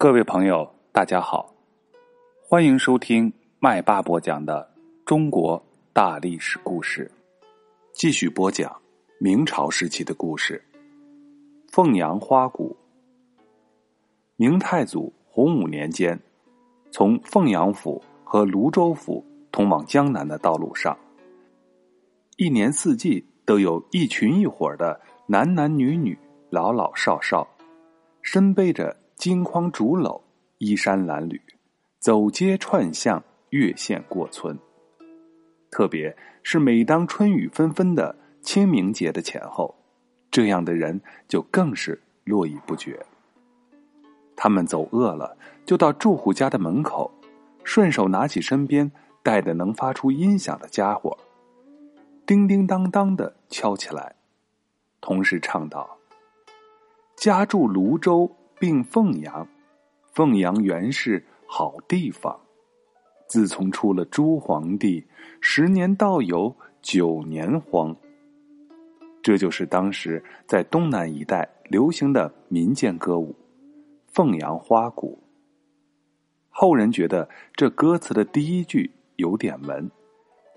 各位朋友，大家好，欢迎收听麦霸播讲的中国大历史故事。继续播讲明朝时期的故事。凤阳花鼓。明太祖洪武年间，从凤阳府和泸州府通往江南的道路上，一年四季都有一群一伙的男男女女、老老少少，身背着金筐竹篓，衣衫褴褛，走街串巷，越县过村。特别是每当春雨纷纷的清明节的前后，这样的人就更是络绎不绝。他们走饿了，就到住户家的门口，顺手拿起身边带的能发出音响的家伙，叮叮当当的敲起来，同时唱道：“家住泸州并凤阳，凤阳原是好地方。自从出了朱皇帝，十年倒有九年荒。”这就是当时在东南一带流行的民间歌舞《凤阳花鼓》。后人觉得这歌词的第一句有点文，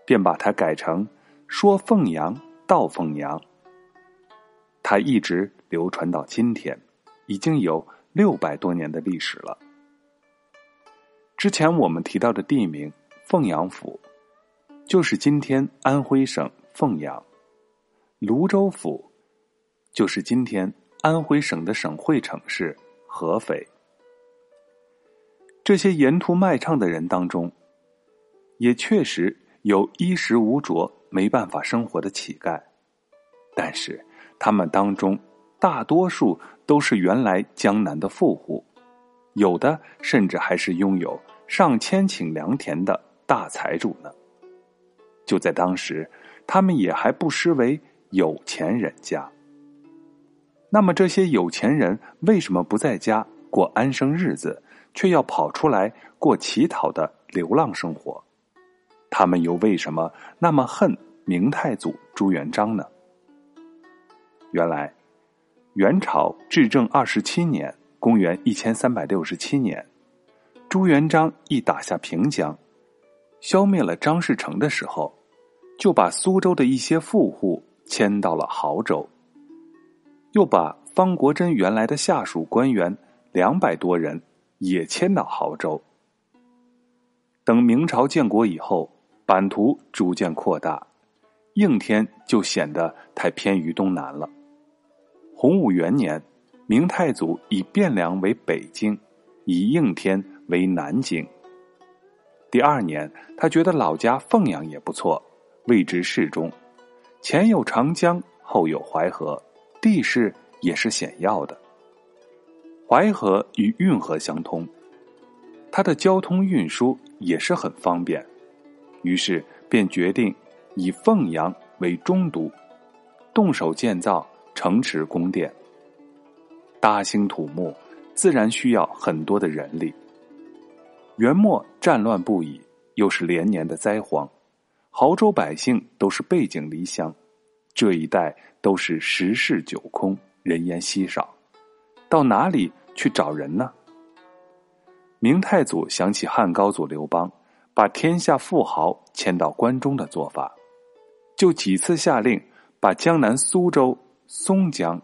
便把它改成“说凤阳道凤阳”。它一直流传到今天，已经有六百多年的历史了。之前我们提到的地名凤阳府，就是今天安徽省凤阳。泸州府，就是今天安徽省的省会城市合肥。这些沿途卖唱的人当中，也确实有衣食无着、没办法生活的乞丐，但是他们当中大多数都是原来江南的富户，有的甚至还是拥有上千顷良田的大财主呢。就在当时，他们也还不失为。有钱人家，那么这些有钱人为什么不在家过安生日子，却要跑出来过乞讨的流浪生活？他们又为什么那么恨明太祖朱元璋呢？原来，元朝至正二十七年（公元一千三百六十七年），朱元璋一打下平江，消灭了张士诚的时候，就把苏州的一些富户。迁到了亳州，又把方国珍原来的下属官员两百多人也迁到亳州。等明朝建国以后，版图逐渐扩大，应天就显得太偏于东南了。洪武元年，明太祖以汴梁为北京，以应天为南京。第二年，他觉得老家凤阳也不错，位置适中。前有长江，后有淮河，地势也是险要的。淮河与运河相通，它的交通运输也是很方便，于是便决定以凤阳为中都，动手建造城池宫殿。大兴土木，自然需要很多的人力。元末战乱不已，又是连年的灾荒。亳州百姓都是背井离乡，这一带都是十室九空，人烟稀少，到哪里去找人呢？明太祖想起汉高祖刘邦把天下富豪迁到关中的做法，就几次下令把江南苏州、松江、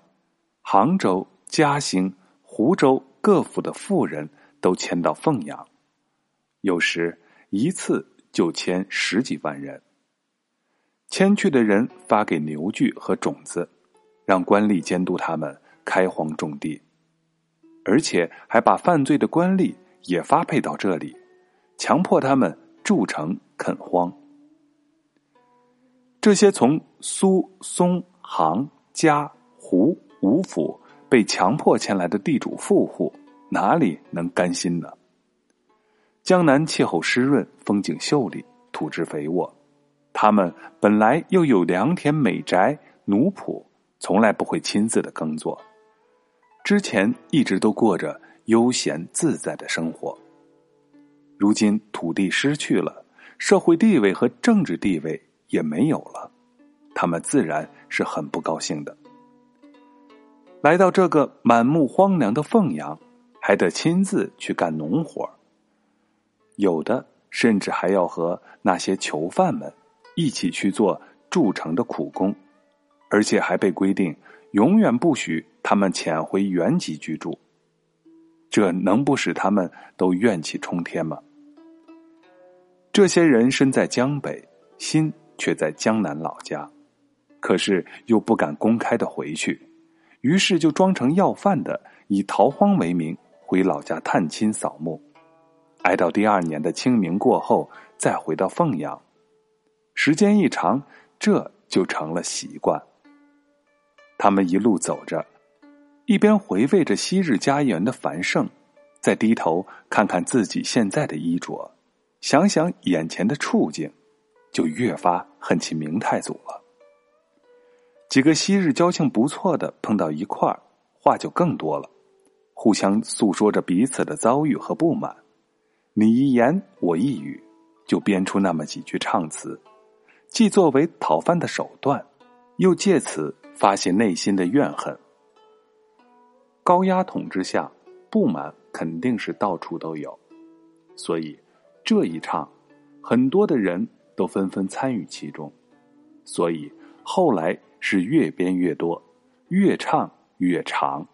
杭州、嘉兴、湖州各府的富人都迁到凤阳，有时一次。就迁十几万人，迁去的人发给牛具和种子，让官吏监督他们开荒种地，而且还把犯罪的官吏也发配到这里，强迫他们筑城垦荒。这些从苏松杭嘉湖五府被强迫迁来的地主富户，哪里能甘心呢？江南气候湿润，风景秀丽，土质肥沃。他们本来又有良田美宅、奴仆，从来不会亲自的耕作。之前一直都过着悠闲自在的生活。如今土地失去了，社会地位和政治地位也没有了，他们自然是很不高兴的。来到这个满目荒凉的凤阳，还得亲自去干农活有的甚至还要和那些囚犯们一起去做筑城的苦工，而且还被规定永远不许他们潜回原籍居住。这能不使他们都怨气冲天吗？这些人身在江北，心却在江南老家，可是又不敢公开的回去，于是就装成要饭的，以逃荒为名回老家探亲扫墓，挨到第二年的清明过后，再回到凤阳。时间一长，这就成了习惯。他们一路走着，一边回味着昔日家园的繁盛，再低头看看自己现在的衣着。想想眼前的处境，就越发恨起明太祖了。几个昔日交情不错的碰到一块儿，话就更多了，互相诉说着彼此的遭遇和不满，你一言我一语，就编出那么几句唱词，既作为讨饭的手段，又借此发泄内心的怨恨。高压统治下，不满肯定是到处都有，所以。这一唱，很多的人都纷纷参与其中，所以后来是越编越多，越唱越长，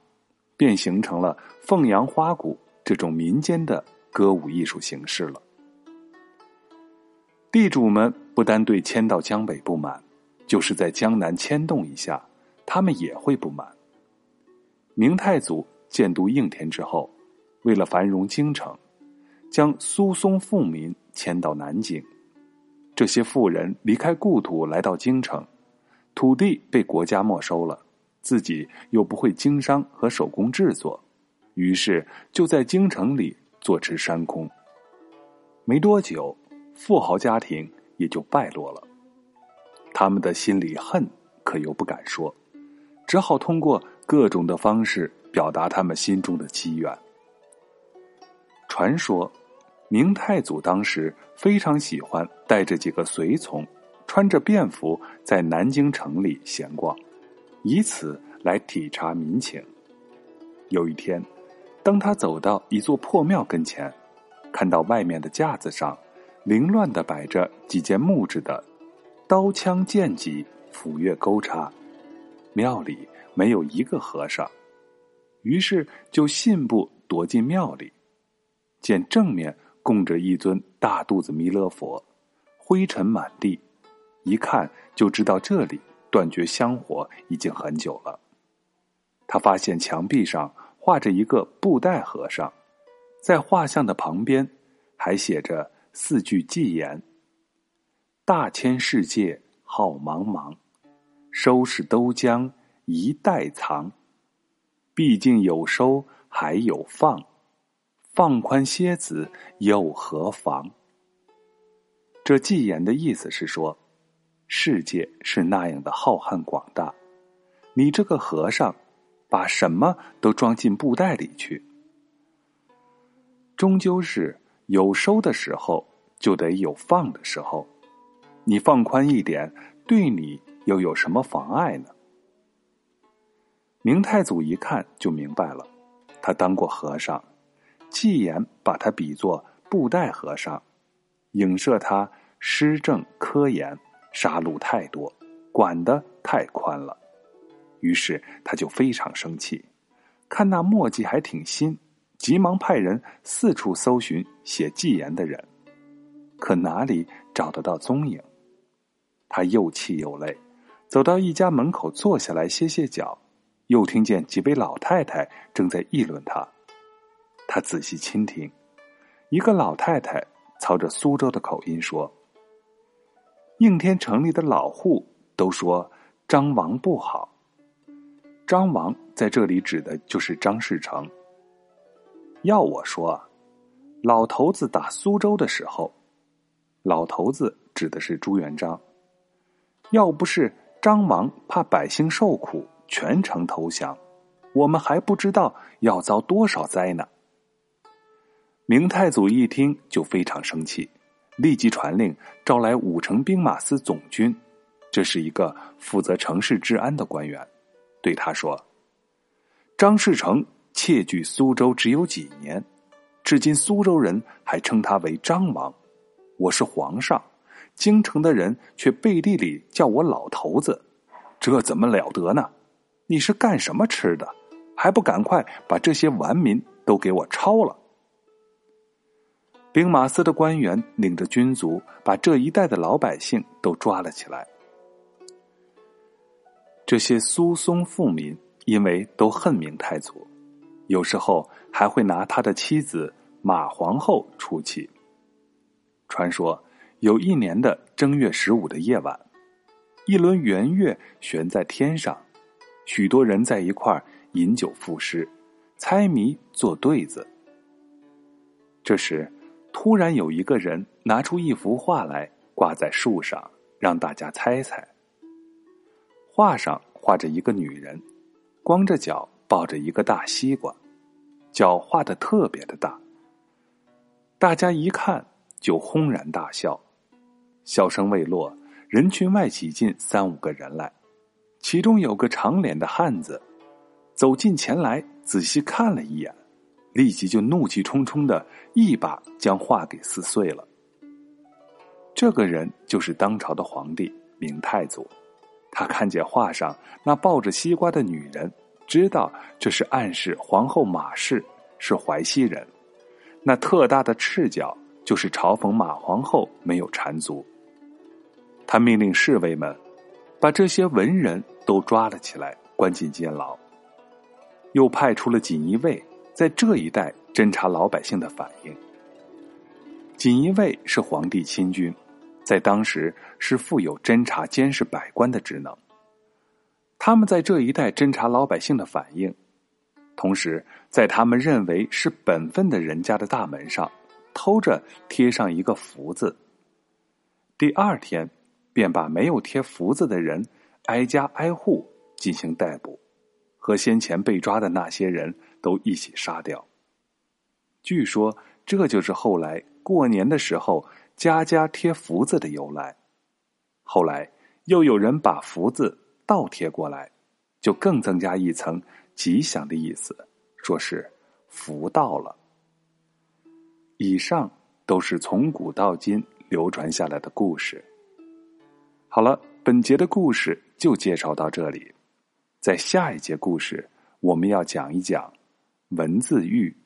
便形成了凤阳花鼓这种民间的歌舞艺术形式了。地主们不单对迁到江北不满，就是在江南迁动一下，他们也会不满。明太祖建都应天之后，为了繁荣京城。将苏松富民迁到南京，这些富人离开故土来到京城，土地被国家没收了，自己又不会经商和手工制作，于是就在京城里坐吃山空。没多久，富豪家庭也就败落了，他们的心里恨可又不敢说，只好通过各种的方式表达他们心中的积怨。传说。明太祖当时非常喜欢带着几个随从，穿着便服在南京城里闲逛，以此来体察民情。有一天，当他走到一座破庙跟前，看到外面的架子上凌乱的摆着几件木质的刀枪剑戟、斧钺钩叉，庙里没有一个和尚，于是就信步躲进庙里，见正面。供着一尊大肚子弥勒佛，灰尘满地，一看就知道这里断绝香火已经很久了。他发现墙壁上画着一个布袋和尚，在画像的旁边还写着四句偈言：“大千世界好茫茫，收拾都将一袋藏。毕竟有收还有放。”放宽蝎子又何妨？这寄言的意思是说，世界是那样的浩瀚广大，你这个和尚，把什么都装进布袋里去，终究是有收的时候，就得有放的时候。你放宽一点，对你又有什么妨碍呢？明太祖一看就明白了，他当过和尚。纪言把他比作布袋和尚，影射他施政科研，杀戮太多，管得太宽了。于是他就非常生气，看那墨迹还挺新，急忙派人四处搜寻写纪言的人，可哪里找得到踪影？他又气又累，走到一家门口坐下来歇歇脚，又听见几位老太太正在议论他。他仔细倾听，一个老太太操着苏州的口音说：“应天城里的老户都说张王不好。张王在这里指的就是张士诚。要我说，老头子打苏州的时候，老头子指的是朱元璋。要不是张王怕百姓受苦，全城投降，我们还不知道要遭多少灾呢。”明太祖一听就非常生气，立即传令招来五城兵马司总军，这是一个负责城市治安的官员，对他说：“张士诚窃据苏州只有几年，至今苏州人还称他为张王。我是皇上，京城的人却背地里叫我老头子，这怎么了得呢？你是干什么吃的？还不赶快把这些顽民都给我抄了！兵马司的官员领着军卒，把这一带的老百姓都抓了起来。这些苏松富民因为都恨明太祖，有时候还会拿他的妻子马皇后出气。传说有一年的正月十五的夜晚，一轮圆月悬在天上，许多人在一块儿饮酒赋诗、猜谜、做对子。这时，突然有一个人拿出一幅画来挂在树上，让大家猜猜。画上画着一个女人，光着脚抱着一个大西瓜，脚画的特别的大。大家一看就轰然大笑，笑声未落，人群外挤进三五个人来，其中有个长脸的汉子，走近前来仔细看了一眼，立即就怒气冲冲的一把将画给撕碎了。这个人就是当朝的皇帝明太祖。他看见画上那抱着西瓜的女人，知道这是暗示皇后马氏是淮西人。那特大的赤脚就是嘲讽马皇后没有缠足。他命令侍卫们把这些文人都抓了起来，关进监牢。又派出了锦衣卫在这一带侦查老百姓的反应。锦衣卫是皇帝亲军。在当时是负有侦查、监视百官的职能。他们在这一带侦查老百姓的反应，同时在他们认为是本分的人家的大门上偷着贴上一个福字。第二天，便把没有贴福字的人挨家挨户进行逮捕，和先前被抓的那些人都一起杀掉。据说，这就是后来过年的时候。家家贴福字的由来，后来又有人把福字倒贴过来，就更增加一层吉祥的意思，说是福到了。以上都是从古到今流传下来的故事。好了，本节的故事就介绍到这里，在下一节故事我们要讲一讲文字狱。